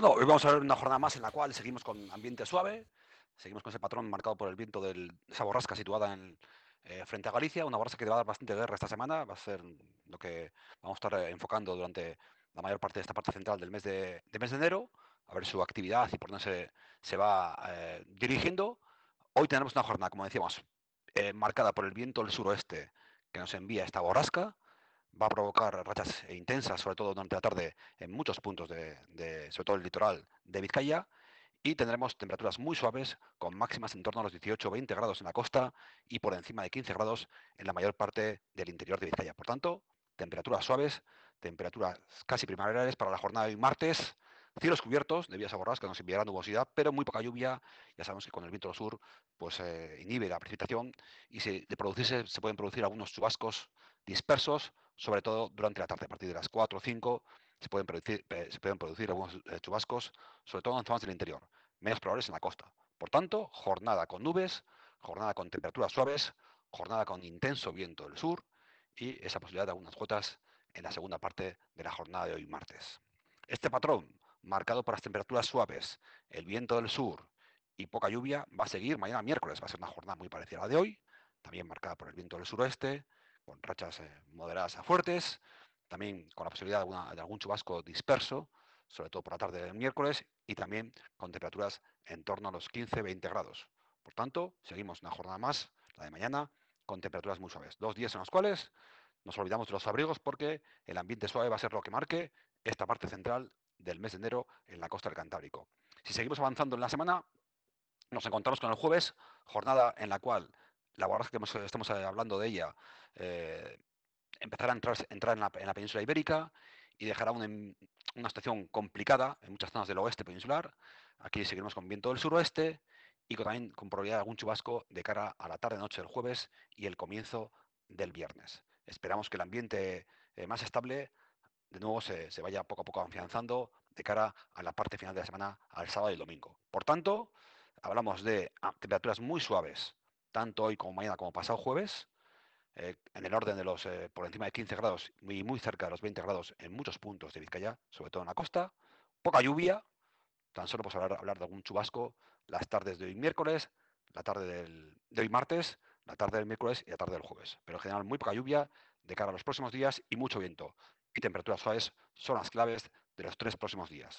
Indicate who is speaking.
Speaker 1: Bueno, hoy vamos a ver una jornada más en la cual seguimos con ambiente suave, seguimos con ese patrón marcado por el viento de esa borrasca situada eh, frente a Galicia, una borrasca que va a dar bastante guerra esta semana, va a ser lo que vamos a estar eh, enfocando durante la mayor parte de esta parte central del mes de, mes de enero, a ver su actividad y por dónde se, va eh, dirigiendo. Hoy tenemos una jornada, como decíamos, marcada por el viento del suroeste que nos envía esta borrasca, va a provocar rachas intensas, sobre todo durante la tarde, en muchos puntos, de, sobre todo el litoral de Vizcaya, y tendremos temperaturas muy suaves, con máximas en torno a los 18-20 grados en la costa y por encima de 15 grados en la mayor parte del interior de Vizcaya. Por tanto, temperaturas suaves, temperaturas casi primaverales para la jornada de hoy martes, cielos cubiertos debido a esa borrasca nos enviará nubosidad, pero muy poca lluvia. Ya sabemos que con el viento del sur pues eh, inhibe la precipitación y de producirse se pueden producir algunos chubascos dispersos, sobre todo durante la tarde, a partir de las 4 o 5 se pueden producir, eh, se pueden producir algunos eh, chubascos, sobre todo en zonas del interior, menos probables en la costa. Por tanto, jornada con nubes, jornada con temperaturas suaves, jornada con intenso viento del sur y esa posibilidad de algunas gotas en la segunda parte de la jornada de hoy martes. Este patrón, marcado por las temperaturas suaves, el viento del sur y poca lluvia, va a seguir mañana miércoles. Va a ser una jornada muy parecida a la de hoy, también marcada por el viento del suroeste, con rachas eh, moderadas a fuertes, también con la posibilidad de, algún chubasco disperso, sobre todo por la tarde del miércoles, y también con temperaturas en torno a los 15-20 grados. Por tanto, seguimos una jornada más, la de mañana, con temperaturas muy suaves. Dos días en los cuales nos olvidamos de los abrigos porque el ambiente suave va a ser lo que marque esta parte central del mes de enero en la costa del Cantábrico. Si seguimos avanzando en la semana, nos encontramos con el jueves, jornada en la cual la borrasca que estamos eh, hablando de ella eh, empezará a entrar, en, la, península ibérica y dejará una, una, situación complicada en muchas zonas del oeste peninsular. Aquí seguiremos con viento del suroeste y también con probabilidad de algún chubasco de cara a la tarde-noche del jueves y el comienzo del viernes. Esperamos que el ambiente eh, más estable de nuevo se, se, vaya poco a poco afianzando de cara a la parte final de la semana, al sábado y el domingo. Por tanto, hablamos de ah, temperaturas muy suaves tanto hoy como mañana como pasado jueves, eh, en el orden de los eh, por encima de 15 grados y muy cerca de los 20 grados en muchos puntos de Vizcaya, sobre todo en la costa. Poca lluvia, tan solo podemos hablar, hablar de algún chubasco las tardes de hoy miércoles, la tarde de hoy martes, la tarde del miércoles y la tarde del jueves. Pero en general muy poca lluvia de cara a los próximos días y mucho viento. Y temperaturas suaves son las claves de los tres próximos días.